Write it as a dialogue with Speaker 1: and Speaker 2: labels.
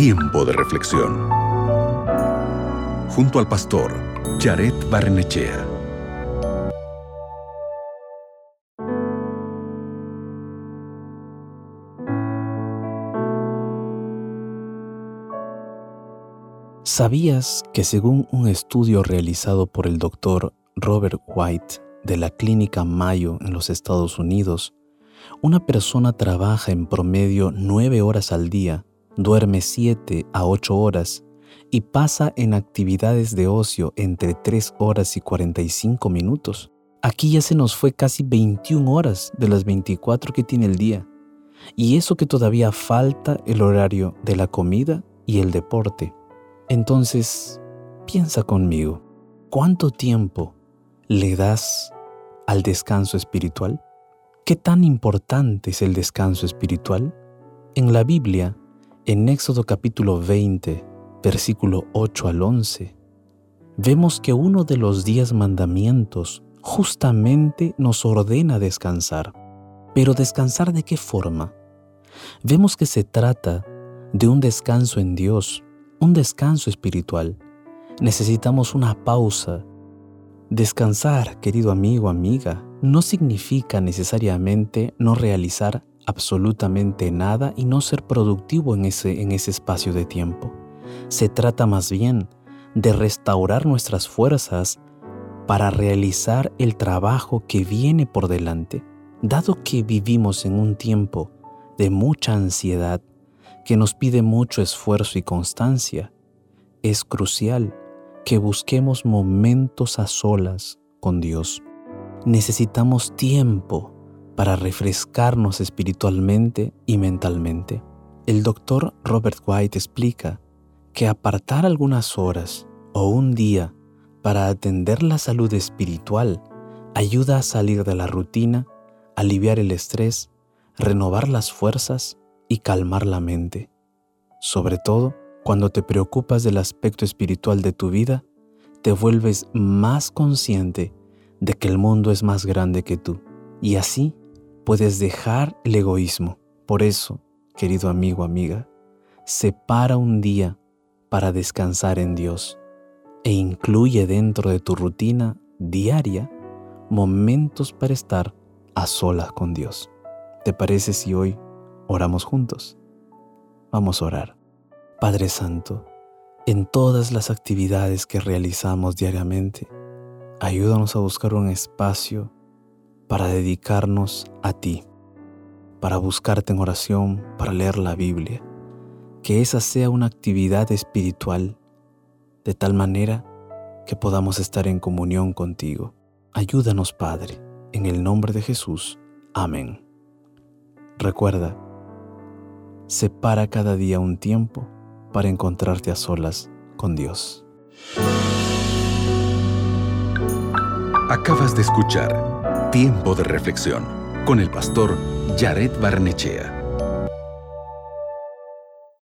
Speaker 1: Tiempo de reflexión. Junto al pastor Jared Barnechea.
Speaker 2: ¿Sabías que según un estudio realizado por el doctor Robert White de la Clínica Mayo en los Estados Unidos, una persona trabaja en promedio nueve horas al día, duerme siete a ocho horas y pasa en actividades de ocio entre tres horas y 45 minutos. Aquí ya se nos fue casi 21 horas de las 24 que tiene el día. Y eso que todavía falta el horario de la comida y el deporte. Entonces, piensa conmigo, ¿cuánto tiempo le das al descanso espiritual? ¿Qué tan importante es el descanso espiritual? En la Biblia, en Éxodo capítulo 20, versículo 8 al 11, vemos que uno de los diez mandamientos justamente nos ordena descansar. Pero descansar de qué forma? Vemos que se trata de un descanso en Dios, un descanso espiritual. Necesitamos una pausa. Descansar, querido amigo, amiga, no significa necesariamente no realizar absolutamente nada y no ser productivo en ese, en ese espacio de tiempo. Se trata más bien de restaurar nuestras fuerzas para realizar el trabajo que viene por delante. Dado que vivimos en un tiempo de mucha ansiedad, que nos pide mucho esfuerzo y constancia, es crucial que busquemos momentos a solas con Dios. Necesitamos tiempo para refrescarnos espiritualmente y mentalmente. El doctor Robert White explica que apartar algunas horas o un día para atender la salud espiritual ayuda a salir de la rutina, aliviar el estrés, renovar las fuerzas y calmar la mente. Sobre todo, cuando te preocupas del aspecto espiritual de tu vida, te vuelves más consciente de que el mundo es más grande que tú y así puedes dejar el egoísmo. Por eso, querido amigo, amiga, separa un día para descansar en Dios e incluye dentro de tu rutina diaria momentos para estar a solas con Dios. ¿Te parece si hoy Oramos juntos. Vamos a orar. Padre Santo, en todas las actividades que realizamos diariamente, ayúdanos a buscar un espacio para dedicarnos a ti, para buscarte en oración, para leer la Biblia, que esa sea una actividad espiritual, de tal manera que podamos estar en comunión contigo. Ayúdanos, Padre, en el nombre de Jesús. Amén. Recuerda, separa cada día un tiempo para encontrarte a solas con Dios.
Speaker 1: Acabas de escuchar Tiempo de Reflexión con el pastor Jared Barnechea.